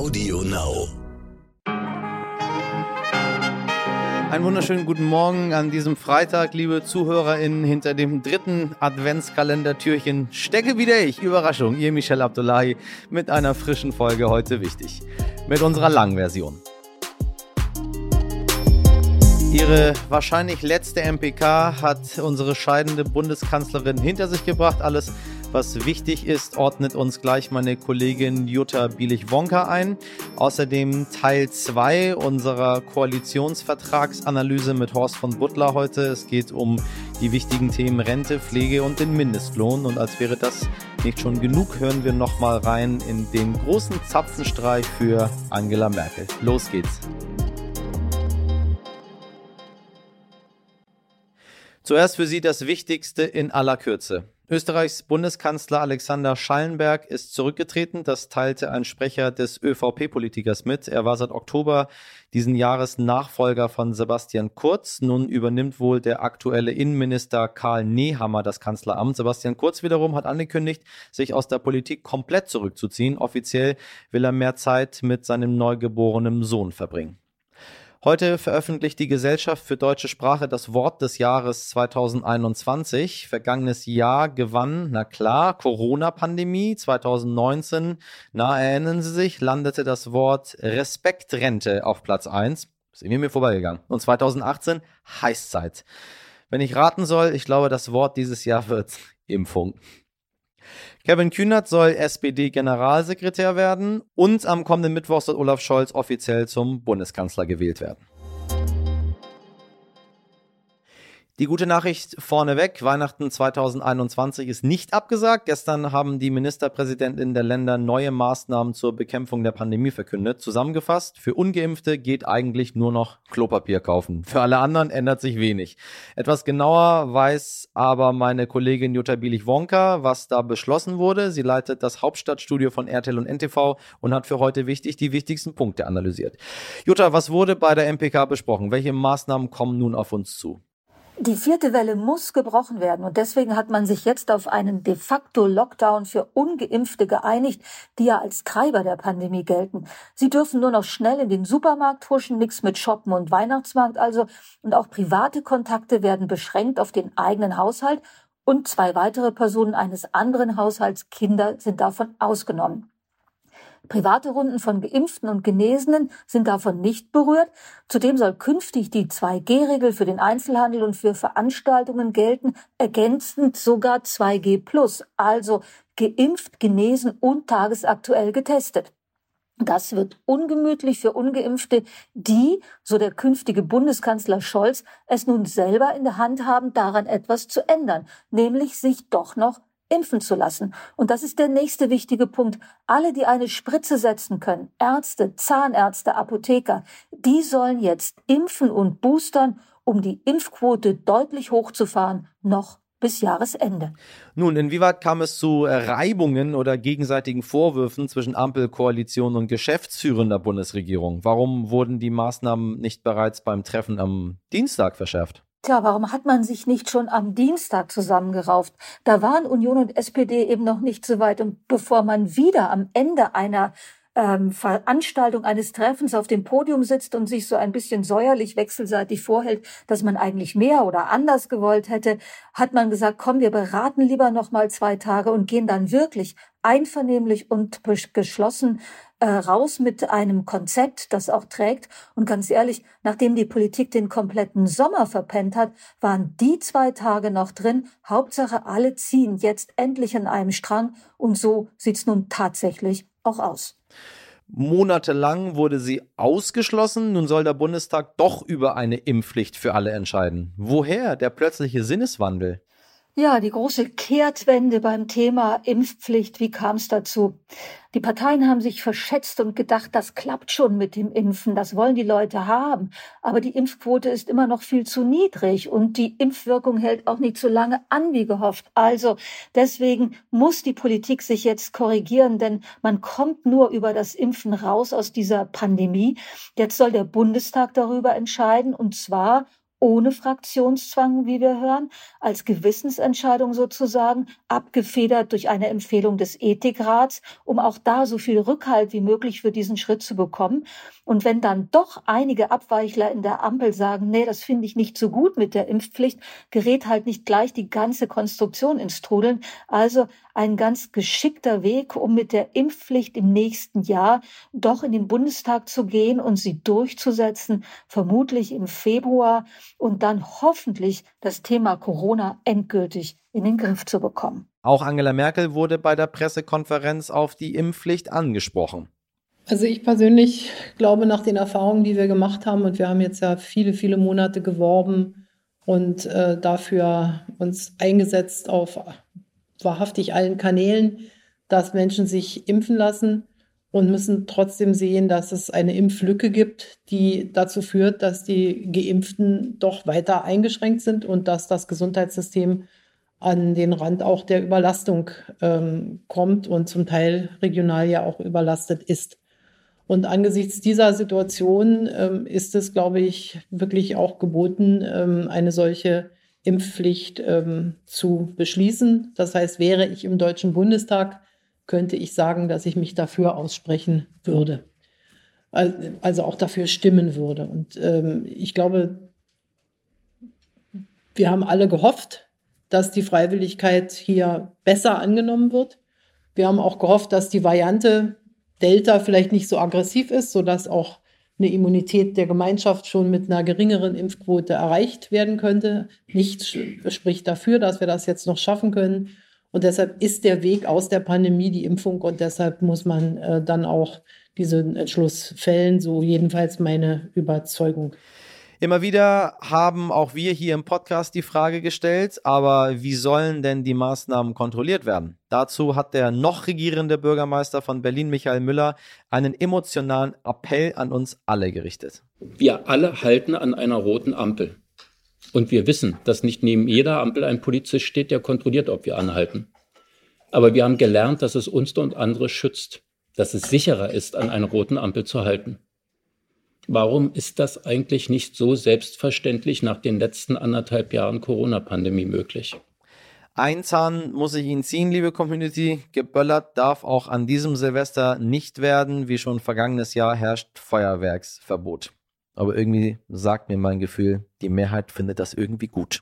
Audio Now. Einen wunderschönen guten Morgen an diesem Freitag, liebe ZuhörerInnen. Hinter dem dritten Adventskalendertürchen stecke wieder ich. Überraschung, ihr Michel Abdullahi mit einer frischen Folge heute wichtig. Mit unserer langen Version. Ihre wahrscheinlich letzte MPK hat unsere scheidende Bundeskanzlerin hinter sich gebracht. Alles was wichtig ist, ordnet uns gleich meine Kollegin Jutta Bielich-Wonka ein. Außerdem Teil 2 unserer Koalitionsvertragsanalyse mit Horst von Butler heute. Es geht um die wichtigen Themen Rente, Pflege und den Mindestlohn. Und als wäre das nicht schon genug, hören wir nochmal rein in den großen Zapfenstreich für Angela Merkel. Los geht's. Zuerst für Sie das Wichtigste in aller Kürze. Österreichs Bundeskanzler Alexander Schallenberg ist zurückgetreten. Das teilte ein Sprecher des ÖVP-Politikers mit. Er war seit Oktober diesen Jahres Nachfolger von Sebastian Kurz. Nun übernimmt wohl der aktuelle Innenminister Karl Nehammer das Kanzleramt. Sebastian Kurz wiederum hat angekündigt, sich aus der Politik komplett zurückzuziehen. Offiziell will er mehr Zeit mit seinem neugeborenen Sohn verbringen. Heute veröffentlicht die Gesellschaft für deutsche Sprache das Wort des Jahres 2021. Vergangenes Jahr gewann, na klar, Corona-Pandemie. 2019, na erinnern Sie sich, landete das Wort Respektrente auf Platz 1. Ist irgendwie mir vorbeigegangen. Und 2018 Heißzeit. Wenn ich raten soll, ich glaube, das Wort dieses Jahr wird Impfung. Kevin Kühnert soll SPD-Generalsekretär werden und am kommenden Mittwoch soll Olaf Scholz offiziell zum Bundeskanzler gewählt werden. Die gute Nachricht vorneweg, Weihnachten 2021 ist nicht abgesagt. Gestern haben die Ministerpräsidentinnen der Länder neue Maßnahmen zur Bekämpfung der Pandemie verkündet. Zusammengefasst, für ungeimpfte geht eigentlich nur noch Klopapier kaufen. Für alle anderen ändert sich wenig. Etwas genauer weiß aber meine Kollegin Jutta Bielich-Wonka, was da beschlossen wurde. Sie leitet das Hauptstadtstudio von RTL und NTV und hat für heute wichtig die wichtigsten Punkte analysiert. Jutta, was wurde bei der MPK besprochen? Welche Maßnahmen kommen nun auf uns zu? Die vierte Welle muss gebrochen werden und deswegen hat man sich jetzt auf einen de facto Lockdown für ungeimpfte geeinigt, die ja als Treiber der Pandemie gelten. Sie dürfen nur noch schnell in den Supermarkt huschen, nichts mit Shoppen und Weihnachtsmarkt also und auch private Kontakte werden beschränkt auf den eigenen Haushalt und zwei weitere Personen eines anderen Haushalts Kinder sind davon ausgenommen. Private Runden von Geimpften und Genesenen sind davon nicht berührt. Zudem soll künftig die 2G-Regel für den Einzelhandel und für Veranstaltungen gelten, ergänzend sogar 2G plus, also geimpft, genesen und tagesaktuell getestet. Das wird ungemütlich für ungeimpfte, die, so der künftige Bundeskanzler Scholz, es nun selber in der Hand haben, daran etwas zu ändern, nämlich sich doch noch impfen zu lassen. Und das ist der nächste wichtige Punkt. Alle, die eine Spritze setzen können, Ärzte, Zahnärzte, Apotheker, die sollen jetzt impfen und boostern, um die Impfquote deutlich hochzufahren, noch bis Jahresende. Nun, inwieweit kam es zu Reibungen oder gegenseitigen Vorwürfen zwischen Ampelkoalition und geschäftsführender Bundesregierung? Warum wurden die Maßnahmen nicht bereits beim Treffen am Dienstag verschärft? Tja, warum hat man sich nicht schon am Dienstag zusammengerauft? Da waren Union und SPD eben noch nicht so weit. Und bevor man wieder am Ende einer ähm, Veranstaltung eines Treffens auf dem Podium sitzt und sich so ein bisschen säuerlich wechselseitig vorhält, dass man eigentlich mehr oder anders gewollt hätte, hat man gesagt, komm, wir beraten lieber noch mal zwei Tage und gehen dann wirklich einvernehmlich und geschlossen äh, raus mit einem Konzept, das auch trägt. Und ganz ehrlich, nachdem die Politik den kompletten Sommer verpennt hat, waren die zwei Tage noch drin. Hauptsache, alle ziehen jetzt endlich an einem Strang. Und so sieht's nun tatsächlich auch aus. Monatelang wurde sie ausgeschlossen. Nun soll der Bundestag doch über eine Impfpflicht für alle entscheiden. Woher der plötzliche Sinneswandel? Ja, die große Kehrtwende beim Thema Impfpflicht. Wie kam es dazu? Die Parteien haben sich verschätzt und gedacht, das klappt schon mit dem Impfen, das wollen die Leute haben. Aber die Impfquote ist immer noch viel zu niedrig und die Impfwirkung hält auch nicht so lange an wie gehofft. Also deswegen muss die Politik sich jetzt korrigieren, denn man kommt nur über das Impfen raus aus dieser Pandemie. Jetzt soll der Bundestag darüber entscheiden und zwar ohne Fraktionszwang, wie wir hören, als Gewissensentscheidung sozusagen, abgefedert durch eine Empfehlung des Ethikrats, um auch da so viel Rückhalt wie möglich für diesen Schritt zu bekommen. Und wenn dann doch einige Abweichler in der Ampel sagen, nee, das finde ich nicht so gut mit der Impfpflicht, gerät halt nicht gleich die ganze Konstruktion ins Trudeln. Also ein ganz geschickter Weg, um mit der Impfpflicht im nächsten Jahr doch in den Bundestag zu gehen und sie durchzusetzen, vermutlich im Februar und dann hoffentlich das Thema Corona endgültig in den Griff zu bekommen. Auch Angela Merkel wurde bei der Pressekonferenz auf die Impfpflicht angesprochen. Also ich persönlich glaube nach den Erfahrungen, die wir gemacht haben, und wir haben jetzt ja viele, viele Monate geworben und äh, dafür uns eingesetzt auf wahrhaftig allen Kanälen, dass Menschen sich impfen lassen und müssen trotzdem sehen, dass es eine Impflücke gibt, die dazu führt, dass die Geimpften doch weiter eingeschränkt sind und dass das Gesundheitssystem an den Rand auch der Überlastung ähm, kommt und zum Teil regional ja auch überlastet ist. Und angesichts dieser Situation ähm, ist es, glaube ich, wirklich auch geboten, ähm, eine solche Impfpflicht ähm, zu beschließen. Das heißt, wäre ich im Deutschen Bundestag, könnte ich sagen, dass ich mich dafür aussprechen würde. Also auch dafür stimmen würde. Und ähm, ich glaube, wir haben alle gehofft, dass die Freiwilligkeit hier besser angenommen wird. Wir haben auch gehofft, dass die Variante Delta vielleicht nicht so aggressiv ist, sodass auch eine Immunität der Gemeinschaft schon mit einer geringeren Impfquote erreicht werden könnte. Nichts spricht dafür, dass wir das jetzt noch schaffen können. Und deshalb ist der Weg aus der Pandemie die Impfung und deshalb muss man äh, dann auch diesen Entschluss fällen, so jedenfalls meine Überzeugung. Immer wieder haben auch wir hier im Podcast die Frage gestellt, aber wie sollen denn die Maßnahmen kontrolliert werden? Dazu hat der noch regierende Bürgermeister von Berlin, Michael Müller, einen emotionalen Appell an uns alle gerichtet. Wir alle halten an einer roten Ampel. Und wir wissen, dass nicht neben jeder Ampel ein Polizist steht, der kontrolliert, ob wir anhalten. Aber wir haben gelernt, dass es uns und andere schützt, dass es sicherer ist, an einer roten Ampel zu halten. Warum ist das eigentlich nicht so selbstverständlich nach den letzten anderthalb Jahren Corona-Pandemie möglich? Ein Zahn muss ich Ihnen ziehen, liebe Community. Geböllert darf auch an diesem Silvester nicht werden. Wie schon vergangenes Jahr herrscht Feuerwerksverbot. Aber irgendwie sagt mir mein Gefühl, die Mehrheit findet das irgendwie gut.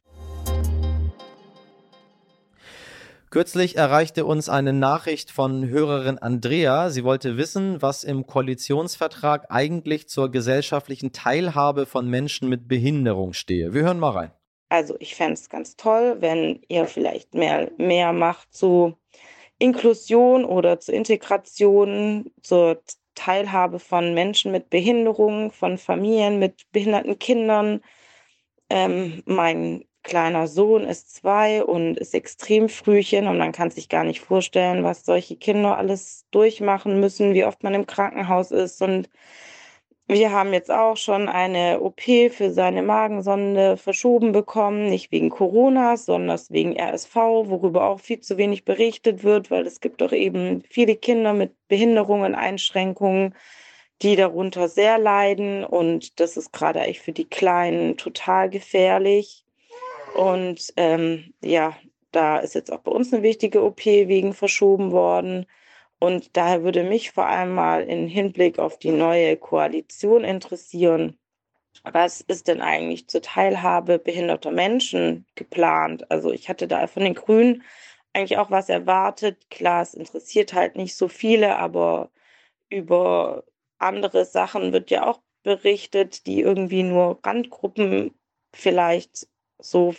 Kürzlich erreichte uns eine Nachricht von Hörerin Andrea. Sie wollte wissen, was im Koalitionsvertrag eigentlich zur gesellschaftlichen Teilhabe von Menschen mit Behinderung stehe. Wir hören mal rein. Also ich fände es ganz toll, wenn ihr vielleicht mehr, mehr macht zu Inklusion oder zur Integration, zur Teilhabe von Menschen mit Behinderung, von Familien mit behinderten Kindern. Ähm, mein kleiner Sohn ist zwei und ist extrem frühchen und man kann sich gar nicht vorstellen, was solche Kinder alles durchmachen müssen, wie oft man im Krankenhaus ist. Und wir haben jetzt auch schon eine OP für seine Magensonde verschoben bekommen, nicht wegen Corona, sondern wegen RSV, worüber auch viel zu wenig berichtet wird, weil es gibt doch eben viele Kinder mit Behinderungen, Einschränkungen, die darunter sehr leiden und das ist gerade eigentlich für die Kleinen total gefährlich. Und ähm, ja, da ist jetzt auch bei uns eine wichtige OP wegen verschoben worden. Und daher würde mich vor allem mal im Hinblick auf die neue Koalition interessieren, was ist denn eigentlich zur Teilhabe behinderter Menschen geplant? Also ich hatte da von den Grünen eigentlich auch was erwartet. Klar, es interessiert halt nicht so viele, aber über andere Sachen wird ja auch berichtet, die irgendwie nur Randgruppen vielleicht so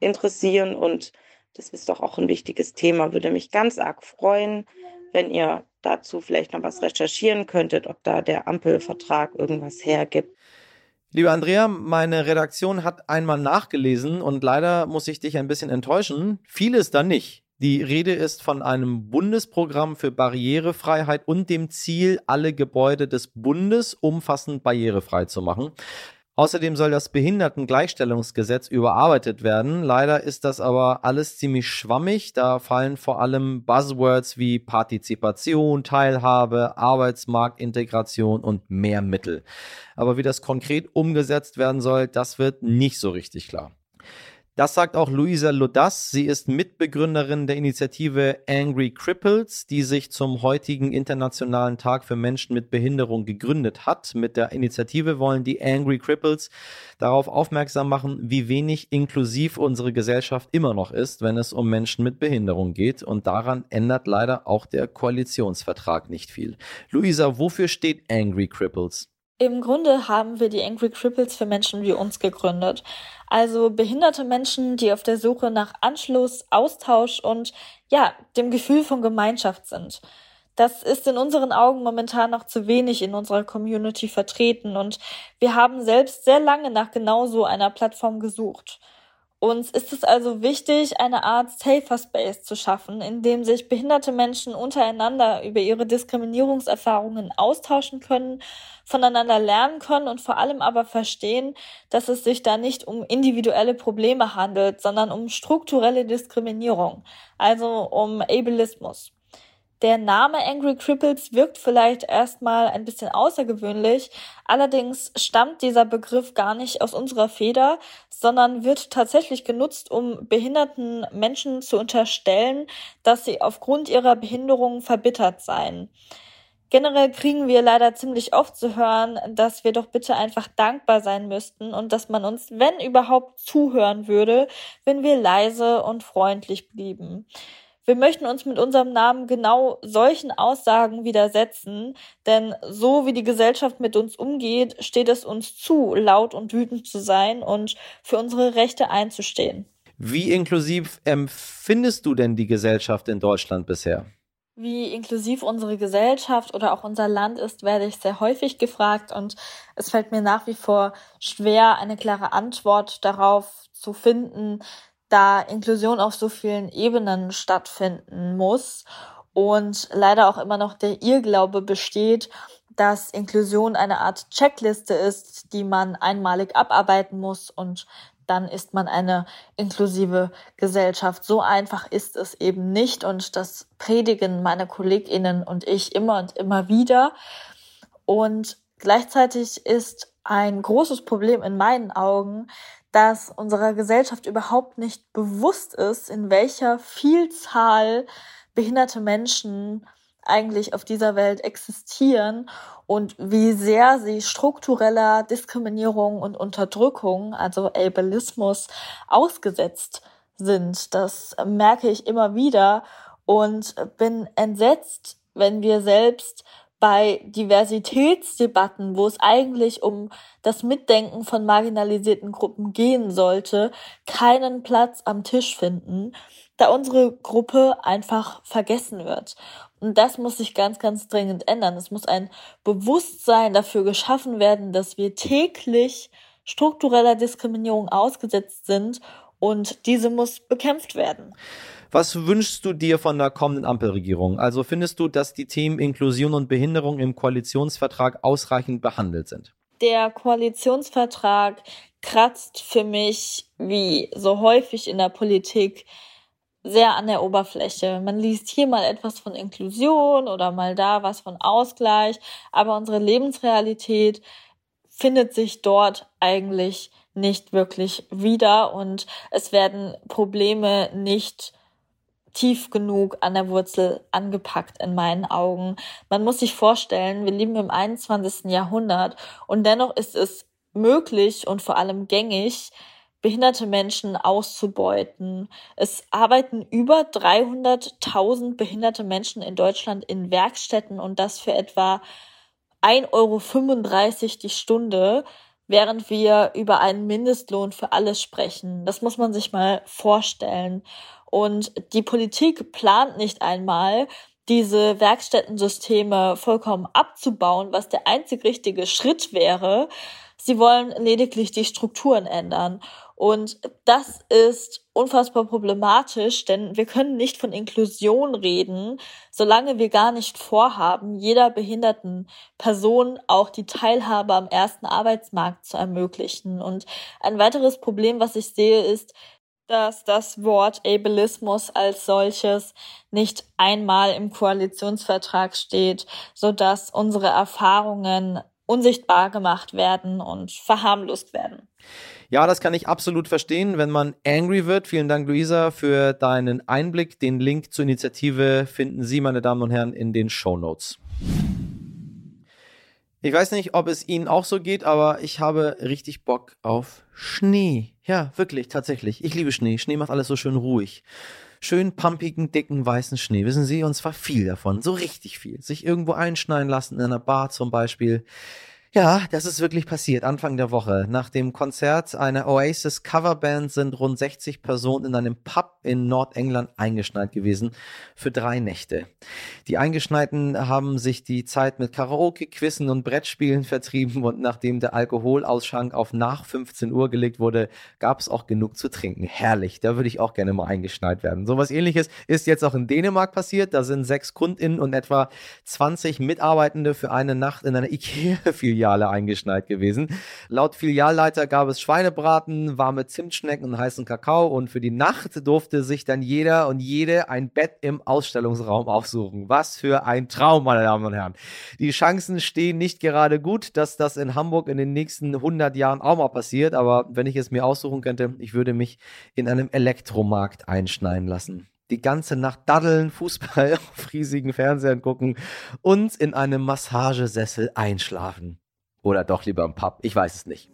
interessieren. Und das ist doch auch ein wichtiges Thema. Würde mich ganz arg freuen, wenn ihr dazu vielleicht noch was recherchieren könntet, ob da der Ampelvertrag irgendwas hergibt. Liebe Andrea, meine Redaktion hat einmal nachgelesen und leider muss ich dich ein bisschen enttäuschen. Vieles da nicht. Die Rede ist von einem Bundesprogramm für Barrierefreiheit und dem Ziel, alle Gebäude des Bundes umfassend barrierefrei zu machen. Außerdem soll das Behindertengleichstellungsgesetz überarbeitet werden. Leider ist das aber alles ziemlich schwammig. Da fallen vor allem Buzzwords wie Partizipation, Teilhabe, Arbeitsmarktintegration und mehr Mittel. Aber wie das konkret umgesetzt werden soll, das wird nicht so richtig klar. Das sagt auch Luisa Lodas. Sie ist Mitbegründerin der Initiative Angry Cripples, die sich zum heutigen Internationalen Tag für Menschen mit Behinderung gegründet hat. Mit der Initiative wollen die Angry Cripples darauf aufmerksam machen, wie wenig inklusiv unsere Gesellschaft immer noch ist, wenn es um Menschen mit Behinderung geht. Und daran ändert leider auch der Koalitionsvertrag nicht viel. Luisa, wofür steht Angry Cripples? Im Grunde haben wir die Angry Cripples für Menschen wie uns gegründet. Also behinderte Menschen, die auf der Suche nach Anschluss, Austausch und ja, dem Gefühl von Gemeinschaft sind. Das ist in unseren Augen momentan noch zu wenig in unserer Community vertreten und wir haben selbst sehr lange nach genau so einer Plattform gesucht. Uns ist es also wichtig, eine Art Safer Space zu schaffen, in dem sich behinderte Menschen untereinander über ihre Diskriminierungserfahrungen austauschen können, voneinander lernen können und vor allem aber verstehen, dass es sich da nicht um individuelle Probleme handelt, sondern um strukturelle Diskriminierung, also um Ableismus. Der Name Angry Cripples wirkt vielleicht erstmal ein bisschen außergewöhnlich, allerdings stammt dieser Begriff gar nicht aus unserer Feder, sondern wird tatsächlich genutzt, um behinderten Menschen zu unterstellen, dass sie aufgrund ihrer Behinderung verbittert seien. Generell kriegen wir leider ziemlich oft zu hören, dass wir doch bitte einfach dankbar sein müssten und dass man uns, wenn überhaupt, zuhören würde, wenn wir leise und freundlich blieben. Wir möchten uns mit unserem Namen genau solchen Aussagen widersetzen, denn so wie die Gesellschaft mit uns umgeht, steht es uns zu, laut und wütend zu sein und für unsere Rechte einzustehen. Wie inklusiv empfindest du denn die Gesellschaft in Deutschland bisher? Wie inklusiv unsere Gesellschaft oder auch unser Land ist, werde ich sehr häufig gefragt und es fällt mir nach wie vor schwer, eine klare Antwort darauf zu finden, da Inklusion auf so vielen Ebenen stattfinden muss und leider auch immer noch der Irrglaube besteht, dass Inklusion eine Art Checkliste ist, die man einmalig abarbeiten muss und dann ist man eine inklusive Gesellschaft. So einfach ist es eben nicht und das predigen meine Kolleginnen und ich immer und immer wieder. Und gleichzeitig ist ein großes Problem in meinen Augen, dass unserer Gesellschaft überhaupt nicht bewusst ist, in welcher Vielzahl behinderte Menschen eigentlich auf dieser Welt existieren und wie sehr sie struktureller Diskriminierung und Unterdrückung, also Ableismus, ausgesetzt sind. Das merke ich immer wieder und bin entsetzt, wenn wir selbst bei Diversitätsdebatten, wo es eigentlich um das Mitdenken von marginalisierten Gruppen gehen sollte, keinen Platz am Tisch finden, da unsere Gruppe einfach vergessen wird. Und das muss sich ganz, ganz dringend ändern. Es muss ein Bewusstsein dafür geschaffen werden, dass wir täglich struktureller Diskriminierung ausgesetzt sind und diese muss bekämpft werden. Was wünschst du dir von der kommenden Ampelregierung? Also findest du, dass die Themen Inklusion und Behinderung im Koalitionsvertrag ausreichend behandelt sind? Der Koalitionsvertrag kratzt für mich, wie so häufig in der Politik, sehr an der Oberfläche. Man liest hier mal etwas von Inklusion oder mal da was von Ausgleich, aber unsere Lebensrealität findet sich dort eigentlich nicht wirklich wieder und es werden Probleme nicht tief genug an der Wurzel angepackt in meinen Augen. Man muss sich vorstellen, wir leben im 21. Jahrhundert und dennoch ist es möglich und vor allem gängig, behinderte Menschen auszubeuten. Es arbeiten über 300.000 behinderte Menschen in Deutschland in Werkstätten und das für etwa 1,35 Euro die Stunde, während wir über einen Mindestlohn für alles sprechen. Das muss man sich mal vorstellen. Und die Politik plant nicht einmal, diese Werkstättensysteme vollkommen abzubauen, was der einzig richtige Schritt wäre. Sie wollen lediglich die Strukturen ändern. Und das ist unfassbar problematisch, denn wir können nicht von Inklusion reden, solange wir gar nicht vorhaben, jeder behinderten Person auch die Teilhabe am ersten Arbeitsmarkt zu ermöglichen. Und ein weiteres Problem, was ich sehe, ist, dass das Wort Ableismus als solches nicht einmal im Koalitionsvertrag steht, so dass unsere Erfahrungen unsichtbar gemacht werden und verharmlost werden. Ja, das kann ich absolut verstehen, wenn man angry wird. Vielen Dank, Luisa, für deinen Einblick. Den Link zur Initiative finden Sie, meine Damen und Herren, in den Show Notes. Ich weiß nicht, ob es Ihnen auch so geht, aber ich habe richtig Bock auf Schnee. Ja, wirklich, tatsächlich. Ich liebe Schnee. Schnee macht alles so schön ruhig. Schön pumpigen, dicken, weißen Schnee. Wissen Sie, und zwar viel davon. So richtig viel. Sich irgendwo einschneiden lassen, in einer Bar zum Beispiel. Ja, das ist wirklich passiert, Anfang der Woche. Nach dem Konzert einer Oasis Coverband sind rund 60 Personen in einem Pub in Nordengland eingeschneit gewesen für drei Nächte. Die Eingeschneiten haben sich die Zeit mit Karaoke, Quizzen und Brettspielen vertrieben und nachdem der Alkoholausschank auf nach 15 Uhr gelegt wurde, gab es auch genug zu trinken. Herrlich, da würde ich auch gerne mal eingeschneit werden. So was ähnliches ist jetzt auch in Dänemark passiert. Da sind sechs KundInnen und etwa 20 Mitarbeitende für eine Nacht in einer Ikea-Filiale Filiale eingeschneit gewesen. Laut Filialleiter gab es Schweinebraten, warme Zimtschnecken und heißen Kakao und für die Nacht durfte sich dann jeder und jede ein Bett im Ausstellungsraum aufsuchen. Was für ein Traum, meine Damen und Herren. Die Chancen stehen nicht gerade gut, dass das in Hamburg in den nächsten 100 Jahren auch mal passiert, aber wenn ich es mir aussuchen könnte, ich würde mich in einem Elektromarkt einschneiden lassen die ganze Nacht daddeln, Fußball auf riesigen Fernsehern gucken und in einem Massagesessel einschlafen. Oder doch lieber im Pub? Ich weiß es nicht.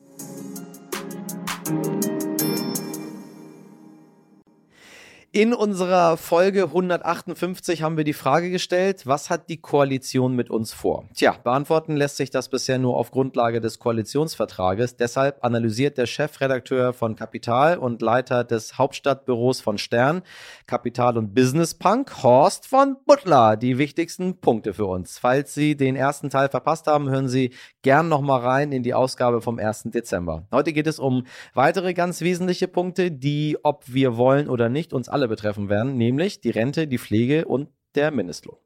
In unserer Folge 158 haben wir die Frage gestellt, was hat die Koalition mit uns vor? Tja, beantworten lässt sich das bisher nur auf Grundlage des Koalitionsvertrages. Deshalb analysiert der Chefredakteur von Kapital und Leiter des Hauptstadtbüros von Stern, Kapital und Business Punk, Horst von Butler, die wichtigsten Punkte für uns. Falls Sie den ersten Teil verpasst haben, hören Sie gern nochmal rein in die Ausgabe vom 1. Dezember. Heute geht es um weitere ganz wesentliche Punkte, die, ob wir wollen oder nicht, uns alle alle betreffen werden, nämlich die Rente, die Pflege und der Mindestlohn.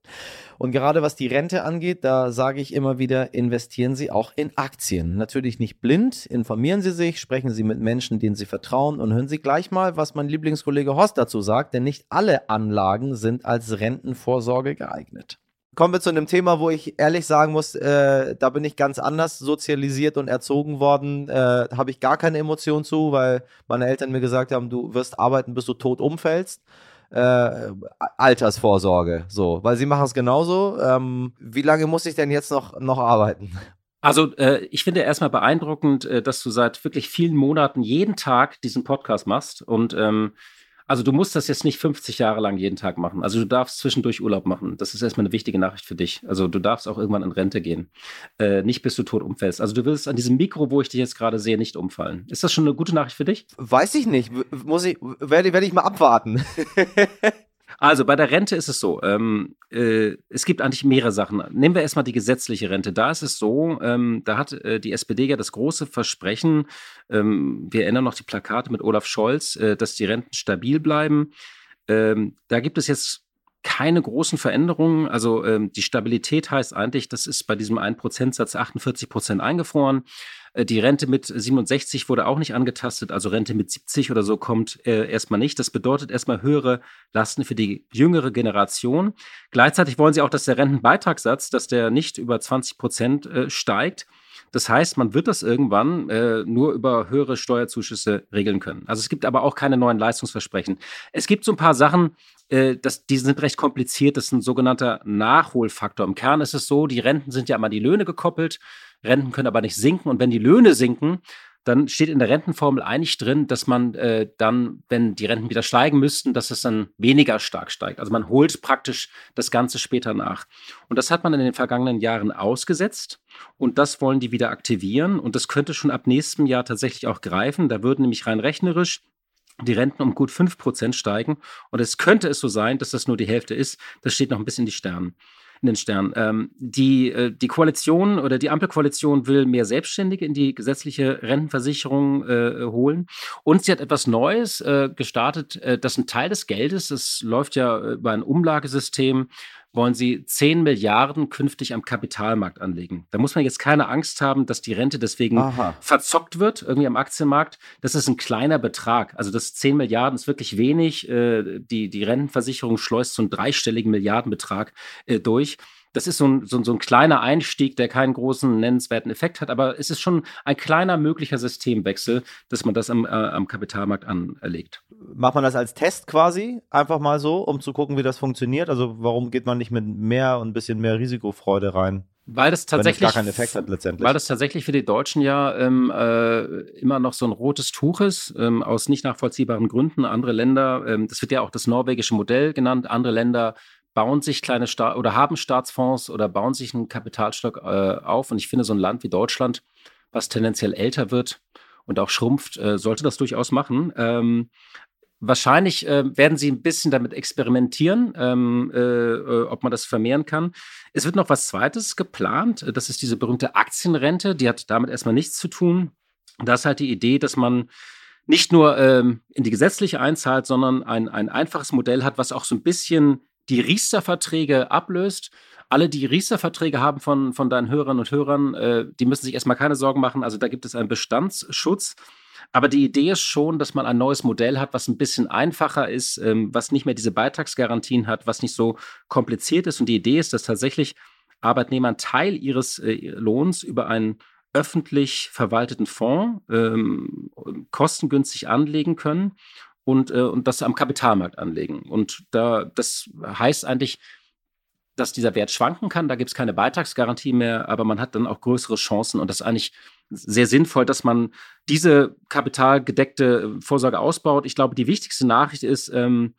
Und gerade was die Rente angeht, da sage ich immer wieder, investieren Sie auch in Aktien. Natürlich nicht blind, informieren Sie sich, sprechen Sie mit Menschen, denen Sie vertrauen und hören Sie gleich mal, was mein Lieblingskollege Horst dazu sagt, denn nicht alle Anlagen sind als Rentenvorsorge geeignet. Kommen wir zu einem Thema, wo ich ehrlich sagen muss, äh, da bin ich ganz anders sozialisiert und erzogen worden. Äh, Habe ich gar keine Emotion zu, weil meine Eltern mir gesagt haben, du wirst arbeiten, bis du tot umfällst. Äh, Altersvorsorge, so, weil sie machen es genauso. Ähm, wie lange muss ich denn jetzt noch, noch arbeiten? Also äh, ich finde erstmal beeindruckend, äh, dass du seit wirklich vielen Monaten jeden Tag diesen Podcast machst und ähm, also du musst das jetzt nicht 50 Jahre lang jeden Tag machen. Also du darfst zwischendurch Urlaub machen. Das ist erstmal eine wichtige Nachricht für dich. Also du darfst auch irgendwann in Rente gehen. Äh, nicht bis du tot umfällst. Also du willst an diesem Mikro, wo ich dich jetzt gerade sehe, nicht umfallen. Ist das schon eine gute Nachricht für dich? Weiß ich nicht. Muss ich, werde, werde ich mal abwarten. Also bei der Rente ist es so, ähm, äh, es gibt eigentlich mehrere Sachen. Nehmen wir erstmal die gesetzliche Rente. Da ist es so, ähm, da hat äh, die SPD ja das große Versprechen, ähm, wir erinnern noch die Plakate mit Olaf Scholz, äh, dass die Renten stabil bleiben. Ähm, da gibt es jetzt keine großen Veränderungen. Also ähm, die Stabilität heißt eigentlich, das ist bei diesem 1%-Satz 48 Prozent eingefroren. Äh, die Rente mit 67 wurde auch nicht angetastet, also Rente mit 70 oder so kommt äh, erstmal nicht. Das bedeutet erstmal höhere Lasten für die jüngere Generation. Gleichzeitig wollen sie auch, dass der Rentenbeitragssatz, dass der nicht über 20 Prozent äh, steigt. Das heißt, man wird das irgendwann äh, nur über höhere Steuerzuschüsse regeln können. Also es gibt aber auch keine neuen Leistungsversprechen. Es gibt so ein paar Sachen, äh, das, die sind recht kompliziert. Das ist ein sogenannter Nachholfaktor. Im Kern ist es so, die Renten sind ja immer die Löhne gekoppelt. Renten können aber nicht sinken. Und wenn die Löhne sinken, dann steht in der Rentenformel eigentlich drin, dass man äh, dann, wenn die Renten wieder steigen müssten, dass es dann weniger stark steigt. Also man holt praktisch das Ganze später nach. Und das hat man in den vergangenen Jahren ausgesetzt und das wollen die wieder aktivieren. Und das könnte schon ab nächstem Jahr tatsächlich auch greifen. Da würden nämlich rein rechnerisch die Renten um gut 5% steigen. Und es könnte es so sein, dass das nur die Hälfte ist. Das steht noch ein bisschen in die Sternen. In den Sternen. Ähm, die, äh, die Koalition oder die Ampelkoalition will mehr Selbstständige in die gesetzliche Rentenversicherung äh, holen. Und sie hat etwas Neues äh, gestartet, äh, dass ein Teil des Geldes, das läuft ja über ein Umlagesystem, wollen sie 10 Milliarden künftig am Kapitalmarkt anlegen. Da muss man jetzt keine Angst haben, dass die Rente deswegen Aha. verzockt wird, irgendwie am Aktienmarkt. Das ist ein kleiner Betrag. Also das 10 Milliarden ist wirklich wenig. Äh, die, die Rentenversicherung schleust so einen dreistelligen Milliardenbetrag äh, durch das ist so ein, so, so ein kleiner Einstieg, der keinen großen nennenswerten Effekt hat, aber es ist schon ein kleiner möglicher Systemwechsel, dass man das am, äh, am Kapitalmarkt anlegt. Macht man das als Test quasi, einfach mal so, um zu gucken, wie das funktioniert? Also warum geht man nicht mit mehr und ein bisschen mehr Risikofreude rein? Weil das tatsächlich gar keinen Effekt hat letztendlich. Weil das tatsächlich für die Deutschen ja ähm, äh, immer noch so ein rotes Tuch ist, ähm, aus nicht nachvollziehbaren Gründen. Andere Länder, ähm, das wird ja auch das norwegische Modell genannt, andere Länder bauen sich kleine Staat oder haben Staatsfonds oder bauen sich einen Kapitalstock äh, auf. Und ich finde, so ein Land wie Deutschland, was tendenziell älter wird und auch schrumpft, äh, sollte das durchaus machen. Ähm, wahrscheinlich äh, werden sie ein bisschen damit experimentieren, ähm, äh, äh, ob man das vermehren kann. Es wird noch was Zweites geplant. Das ist diese berühmte Aktienrente. Die hat damit erstmal nichts zu tun. Da ist halt die Idee, dass man nicht nur ähm, in die gesetzliche einzahlt, sondern ein, ein einfaches Modell hat, was auch so ein bisschen die Riester-Verträge ablöst. Alle, die Riester-Verträge haben von, von deinen Hörern und Hörern, äh, die müssen sich erstmal keine Sorgen machen. Also da gibt es einen Bestandsschutz. Aber die Idee ist schon, dass man ein neues Modell hat, was ein bisschen einfacher ist, ähm, was nicht mehr diese Beitragsgarantien hat, was nicht so kompliziert ist. Und die Idee ist, dass tatsächlich Arbeitnehmer einen Teil ihres äh, Lohns über einen öffentlich verwalteten Fonds ähm, kostengünstig anlegen können und, äh, und das am Kapitalmarkt anlegen. Und da, das heißt eigentlich, dass dieser Wert schwanken kann. Da gibt es keine Beitragsgarantie mehr, aber man hat dann auch größere Chancen. Und das ist eigentlich sehr sinnvoll, dass man diese kapitalgedeckte Vorsorge ausbaut. Ich glaube, die wichtigste Nachricht ist, ähm,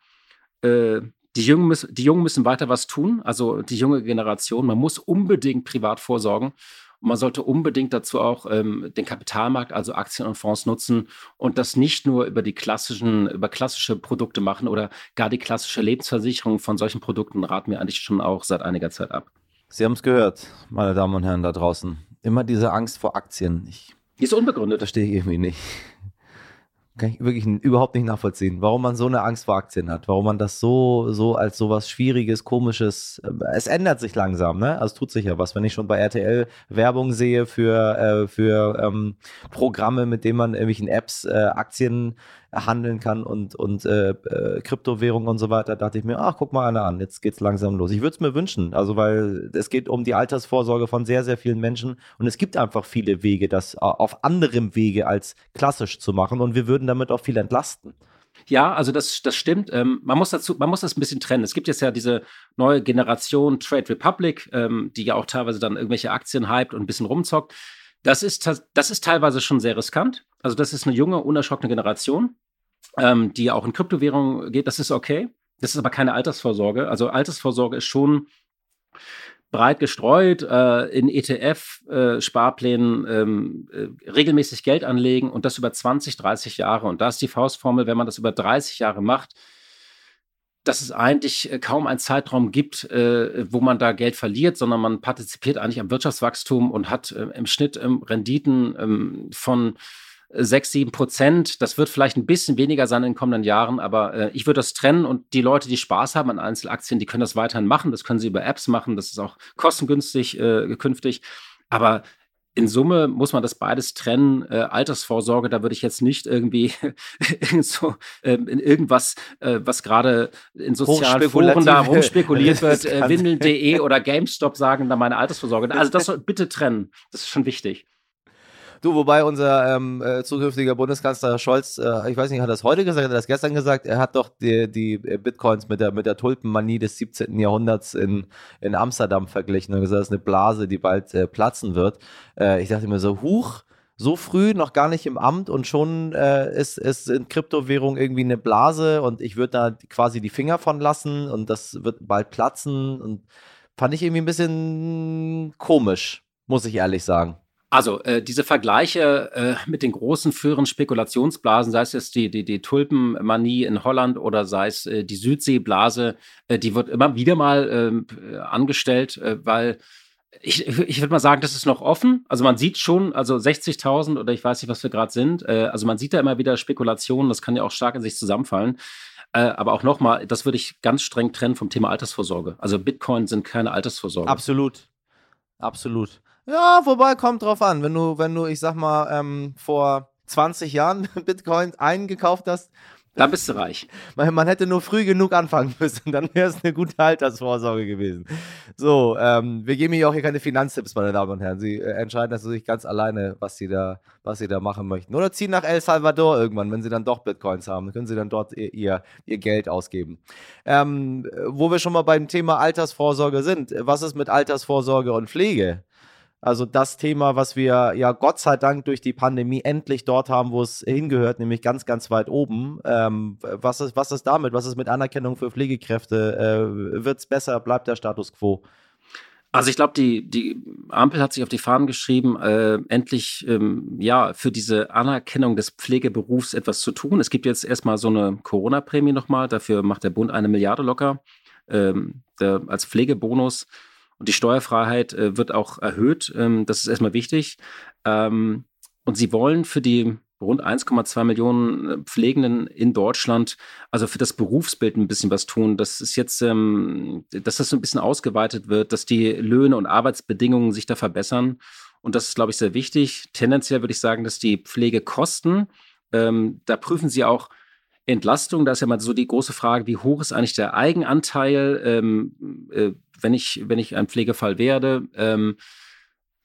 äh, die Jungen, müssen, die Jungen müssen weiter was tun, also die junge Generation. Man muss unbedingt privat vorsorgen. Und man sollte unbedingt dazu auch ähm, den Kapitalmarkt, also Aktien und Fonds nutzen und das nicht nur über die klassischen, über klassische Produkte machen oder gar die klassische Lebensversicherung von solchen Produkten raten wir eigentlich schon auch seit einiger Zeit ab. Sie haben es gehört, meine Damen und Herren da draußen. Immer diese Angst vor Aktien. Ich, die ist unbegründet. Verstehe ich irgendwie nicht. Kann ich wirklich überhaupt nicht nachvollziehen, warum man so eine Angst vor Aktien hat, warum man das so, so als sowas Schwieriges, Komisches, äh, es ändert sich langsam, ne? Also es tut sich ja was, wenn ich schon bei RTL Werbung sehe für, äh, für ähm, Programme, mit denen man irgendwelchen Apps äh, Aktien handeln kann und, und äh, äh, Kryptowährungen und so weiter, dachte ich mir, ach, guck mal einer an, jetzt geht's langsam los. Ich würde es mir wünschen, also weil es geht um die Altersvorsorge von sehr, sehr vielen Menschen und es gibt einfach viele Wege, das auf anderem Wege als klassisch zu machen und wir würden damit auch viel entlasten. Ja, also das, das stimmt. Ähm, man muss dazu, man muss das ein bisschen trennen. Es gibt jetzt ja diese neue Generation Trade Republic, ähm, die ja auch teilweise dann irgendwelche Aktien hypt und ein bisschen rumzockt. Das ist, das ist teilweise schon sehr riskant. Also das ist eine junge, unerschrockene Generation ähm, die auch in Kryptowährungen geht, das ist okay. Das ist aber keine Altersvorsorge. Also Altersvorsorge ist schon breit gestreut, äh, in ETF-Sparplänen äh, ähm, äh, regelmäßig Geld anlegen und das über 20, 30 Jahre. Und da ist die Faustformel, wenn man das über 30 Jahre macht, dass es eigentlich äh, kaum einen Zeitraum gibt, äh, wo man da Geld verliert, sondern man partizipiert eigentlich am Wirtschaftswachstum und hat äh, im Schnitt ähm, Renditen ähm, von 6, 7 Prozent. Das wird vielleicht ein bisschen weniger sein in den kommenden Jahren, aber äh, ich würde das trennen und die Leute, die Spaß haben an Einzelaktien, die können das weiterhin machen. Das können sie über Apps machen. Das ist auch kostengünstig äh, künftig. Aber in Summe muss man das beides trennen. Äh, Altersvorsorge, da würde ich jetzt nicht irgendwie so, äh, in irgendwas, äh, was gerade in sozialen Foren da rumspekuliert wird, äh, Windeln.de oder GameStop sagen da meine Altersvorsorge. Also das bitte trennen. Das ist schon wichtig. Du, wobei unser ähm, äh, zukünftiger Bundeskanzler Scholz, äh, ich weiß nicht, hat er das heute gesagt, hat er das gestern gesagt, er hat doch die, die äh, Bitcoins mit der, mit der Tulpenmanie des 17. Jahrhunderts in, in Amsterdam verglichen und gesagt, das ist eine Blase, die bald äh, platzen wird. Äh, ich dachte mir so, huch, so früh noch gar nicht im Amt und schon äh, ist, ist in Kryptowährung irgendwie eine Blase und ich würde da quasi die Finger von lassen und das wird bald platzen und fand ich irgendwie ein bisschen komisch, muss ich ehrlich sagen. Also äh, diese Vergleiche äh, mit den großen früheren Spekulationsblasen, sei es jetzt die, die, die Tulpenmanie in Holland oder sei es äh, die Südseeblase, äh, die wird immer wieder mal ähm, äh, angestellt, äh, weil ich, ich würde mal sagen, das ist noch offen. Also man sieht schon, also 60.000 oder ich weiß nicht, was wir gerade sind. Also man sieht da immer wieder Spekulationen, das kann ja auch stark in sich zusammenfallen. Aber auch nochmal, das würde ich ganz streng trennen vom Thema Altersvorsorge. Also Bitcoin sind keine Altersvorsorge. Absolut. Absolut. Ja, wobei, kommt drauf an. Wenn du, wenn du, ich sag mal, ähm, vor 20 Jahren Bitcoin eingekauft hast, da bist du reich. Man, man, hätte nur früh genug anfangen müssen, dann wäre es eine gute Altersvorsorge gewesen. So, ähm, wir geben hier auch hier keine Finanztipps, meine Damen und Herren. Sie äh, entscheiden das natürlich ganz alleine, was sie, da, was sie da machen möchten. Oder ziehen nach El Salvador irgendwann, wenn sie dann doch Bitcoins haben. Dann können sie dann dort ihr, ihr Geld ausgeben. Ähm, wo wir schon mal beim Thema Altersvorsorge sind. Was ist mit Altersvorsorge und Pflege? Also das Thema, was wir ja Gott sei Dank durch die Pandemie endlich dort haben, wo es hingehört, nämlich ganz, ganz weit oben. Ähm, was, ist, was ist damit? Was ist mit Anerkennung für Pflegekräfte? Äh, Wird es besser? Bleibt der Status quo? Also ich glaube, die, die Ampel hat sich auf die Fahnen geschrieben, äh, endlich ähm, ja für diese Anerkennung des Pflegeberufs etwas zu tun. Es gibt jetzt erstmal so eine Corona-Prämie nochmal, dafür macht der Bund eine Milliarde locker ähm, der, als Pflegebonus. Und die Steuerfreiheit äh, wird auch erhöht. Ähm, das ist erstmal wichtig. Ähm, und sie wollen für die rund 1,2 Millionen äh, Pflegenden in Deutschland, also für das Berufsbild ein bisschen was tun. Das ist jetzt, ähm, dass das so ein bisschen ausgeweitet wird, dass die Löhne und Arbeitsbedingungen sich da verbessern. Und das ist, glaube ich, sehr wichtig. Tendenziell würde ich sagen, dass die Pflegekosten, ähm, da prüfen sie auch Entlastung. Da ist ja mal so die große Frage, wie hoch ist eigentlich der Eigenanteil? Ähm, äh, wenn ich, wenn ich ein Pflegefall werde. Ähm,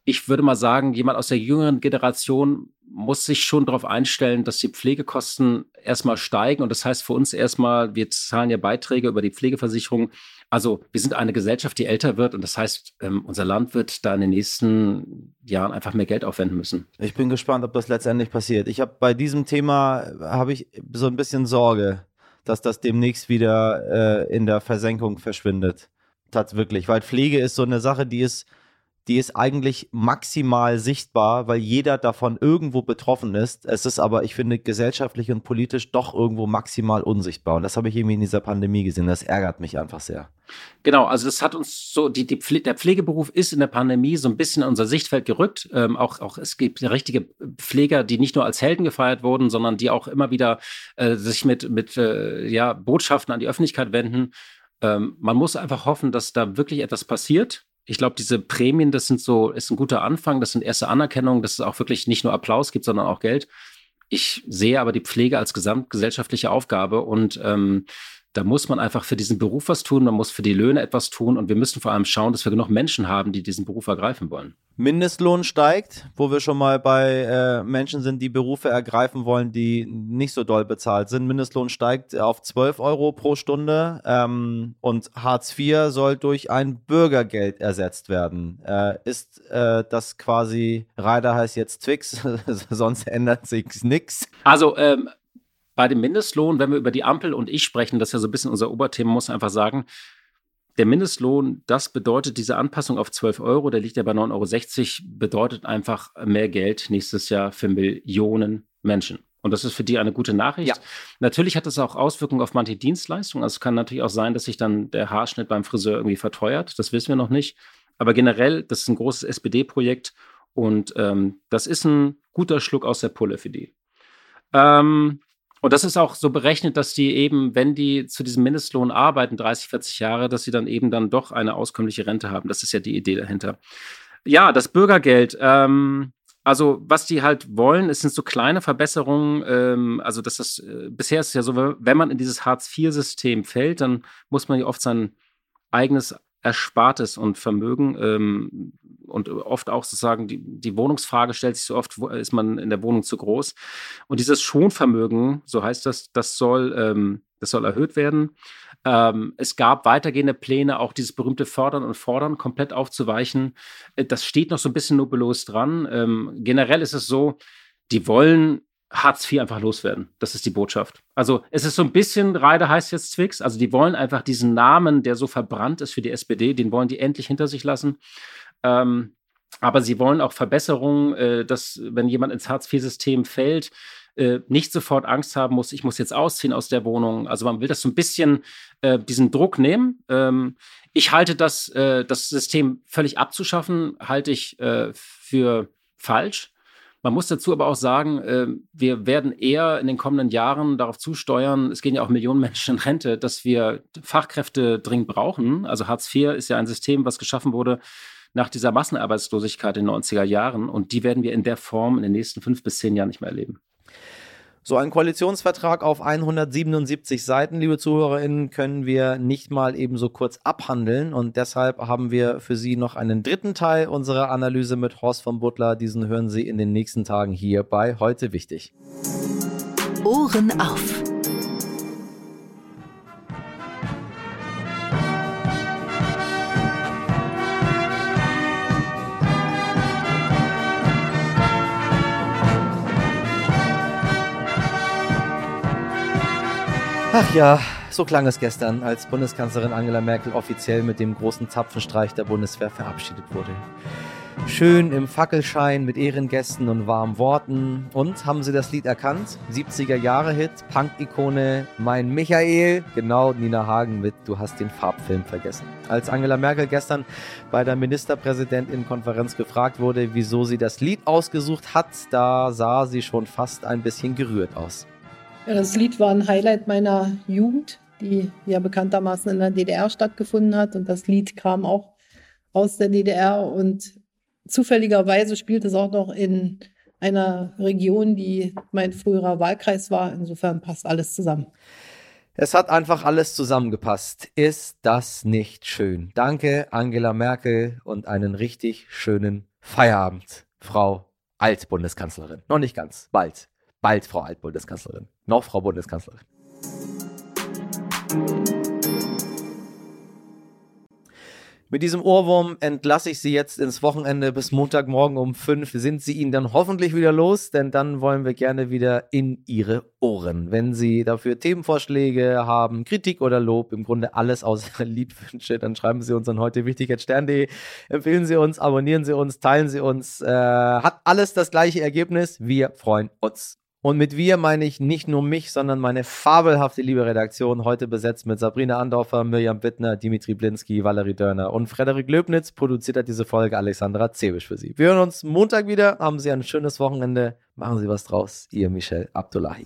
ich würde mal sagen, jemand aus der jüngeren Generation muss sich schon darauf einstellen, dass die Pflegekosten erstmal steigen. Und das heißt für uns erstmal, wir zahlen ja Beiträge über die Pflegeversicherung. Also wir sind eine Gesellschaft, die älter wird. Und das heißt, ähm, unser Land wird da in den nächsten Jahren einfach mehr Geld aufwenden müssen. Ich bin gespannt, ob das letztendlich passiert. Ich habe bei diesem Thema, habe ich so ein bisschen Sorge, dass das demnächst wieder äh, in der Versenkung verschwindet tatsächlich, weil Pflege ist so eine Sache, die ist, die ist eigentlich maximal sichtbar, weil jeder davon irgendwo betroffen ist. Es ist aber, ich finde, gesellschaftlich und politisch doch irgendwo maximal unsichtbar. Und das habe ich irgendwie in dieser Pandemie gesehen. Das ärgert mich einfach sehr. Genau, also das hat uns so, die, die Pfle der Pflegeberuf ist in der Pandemie so ein bisschen in unser Sichtfeld gerückt. Ähm, auch, auch es gibt richtige Pfleger, die nicht nur als Helden gefeiert wurden, sondern die auch immer wieder äh, sich mit, mit äh, ja, Botschaften an die Öffentlichkeit wenden. Ähm, man muss einfach hoffen, dass da wirklich etwas passiert. Ich glaube, diese Prämien, das sind so, ist ein guter Anfang, das sind erste Anerkennungen, dass es auch wirklich nicht nur Applaus gibt, sondern auch Geld. Ich sehe aber die Pflege als gesamtgesellschaftliche Aufgabe und ähm, da muss man einfach für diesen Beruf was tun, man muss für die Löhne etwas tun und wir müssen vor allem schauen, dass wir genug Menschen haben, die diesen Beruf ergreifen wollen. Mindestlohn steigt, wo wir schon mal bei äh, Menschen sind, die Berufe ergreifen wollen, die nicht so doll bezahlt sind. Mindestlohn steigt auf 12 Euro pro Stunde ähm, und Hartz IV soll durch ein Bürgergeld ersetzt werden. Äh, ist äh, das quasi, Reiter heißt jetzt Twix, sonst ändert sich nichts. Also ähm, bei dem Mindestlohn, wenn wir über die Ampel und ich sprechen, das ist ja so ein bisschen unser Oberthema, muss einfach sagen, der Mindestlohn, das bedeutet diese Anpassung auf 12 Euro, der liegt ja bei 9,60 Euro, bedeutet einfach mehr Geld nächstes Jahr für Millionen Menschen. Und das ist für die eine gute Nachricht. Ja. Natürlich hat das auch Auswirkungen auf manche Dienstleistungen. Also es kann natürlich auch sein, dass sich dann der Haarschnitt beim Friseur irgendwie verteuert. Das wissen wir noch nicht. Aber generell, das ist ein großes SPD-Projekt und ähm, das ist ein guter Schluck aus der Pulle für die. Ähm, und das ist auch so berechnet, dass die eben, wenn die zu diesem Mindestlohn arbeiten, 30, 40 Jahre, dass sie dann eben dann doch eine auskömmliche Rente haben. Das ist ja die Idee dahinter. Ja, das Bürgergeld. Ähm, also, was die halt wollen, es sind so kleine Verbesserungen. Ähm, also, das äh, bisher ist es ja so, wenn man in dieses Hartz-IV-System fällt, dann muss man ja oft sein eigenes Erspartes und Vermögen ähm, und oft auch sozusagen die, die Wohnungsfrage stellt sich so oft, ist man in der Wohnung zu groß? Und dieses Schonvermögen, so heißt das, das soll, ähm, das soll erhöht werden. Ähm, es gab weitergehende Pläne, auch dieses berühmte Fördern und Fordern komplett aufzuweichen. Äh, das steht noch so ein bisschen nubelos dran. Ähm, generell ist es so, die wollen Hartz IV einfach loswerden. Das ist die Botschaft. Also es ist so ein bisschen, Reide heißt jetzt Zwix, also die wollen einfach diesen Namen, der so verbrannt ist für die SPD, den wollen die endlich hinter sich lassen. Ähm, aber sie wollen auch Verbesserungen, äh, dass wenn jemand ins Hartz-IV-System fällt, äh, nicht sofort Angst haben muss, ich muss jetzt ausziehen aus der Wohnung. Also man will das so ein bisschen äh, diesen Druck nehmen. Ähm, ich halte das, äh, das System völlig abzuschaffen, halte ich äh, für falsch. Man muss dazu aber auch sagen, äh, wir werden eher in den kommenden Jahren darauf zusteuern, es gehen ja auch Millionen Menschen in Rente, dass wir Fachkräfte dringend brauchen. Also Hartz IV ist ja ein System, was geschaffen wurde nach dieser Massenarbeitslosigkeit in den 90er Jahren. Und die werden wir in der Form in den nächsten fünf bis zehn Jahren nicht mehr erleben. So ein Koalitionsvertrag auf 177 Seiten, liebe ZuhörerInnen, können wir nicht mal eben so kurz abhandeln. Und deshalb haben wir für Sie noch einen dritten Teil unserer Analyse mit Horst von Butler. Diesen hören Sie in den nächsten Tagen hier bei Heute Wichtig. Ohren auf. Ach ja, so klang es gestern, als Bundeskanzlerin Angela Merkel offiziell mit dem großen Zapfenstreich der Bundeswehr verabschiedet wurde. Schön im Fackelschein mit Ehrengästen und warmen Worten. Und haben Sie das Lied erkannt? 70er Jahre Hit, Punk-Ikone, Mein Michael, genau Nina Hagen mit Du hast den Farbfilm vergessen. Als Angela Merkel gestern bei der Ministerpräsidentin-Konferenz gefragt wurde, wieso sie das Lied ausgesucht hat, da sah sie schon fast ein bisschen gerührt aus. Ja, das Lied war ein Highlight meiner Jugend, die ja bekanntermaßen in der DDR stattgefunden hat. Und das Lied kam auch aus der DDR und zufälligerweise spielt es auch noch in einer Region, die mein früherer Wahlkreis war. Insofern passt alles zusammen. Es hat einfach alles zusammengepasst. Ist das nicht schön? Danke, Angela Merkel, und einen richtig schönen Feierabend, Frau Altbundeskanzlerin. Noch nicht ganz, bald. Bald Frau Altbundeskanzlerin. Noch Frau Bundeskanzlerin. Mit diesem Ohrwurm entlasse ich Sie jetzt ins Wochenende. Bis Montagmorgen um fünf sind Sie ihn dann hoffentlich wieder los, denn dann wollen wir gerne wieder in Ihre Ohren. Wenn Sie dafür Themenvorschläge haben, Kritik oder Lob, im Grunde alles außer Liedwünsche, dann schreiben Sie uns an heute wichtig Stern.de. Empfehlen Sie uns, abonnieren Sie uns, teilen Sie uns. Äh, hat alles das gleiche Ergebnis. Wir freuen uns. Und mit wir meine ich nicht nur mich, sondern meine fabelhafte liebe Redaktion, heute besetzt mit Sabrina Andorfer, Mirjam Wittner, Dimitri Blinski, Valerie Dörner und Frederik Löbnitz, produziert hat diese Folge Alexandra Zebisch für Sie. Wir hören uns Montag wieder, haben Sie ein schönes Wochenende, machen Sie was draus, Ihr Michel Abdullahi.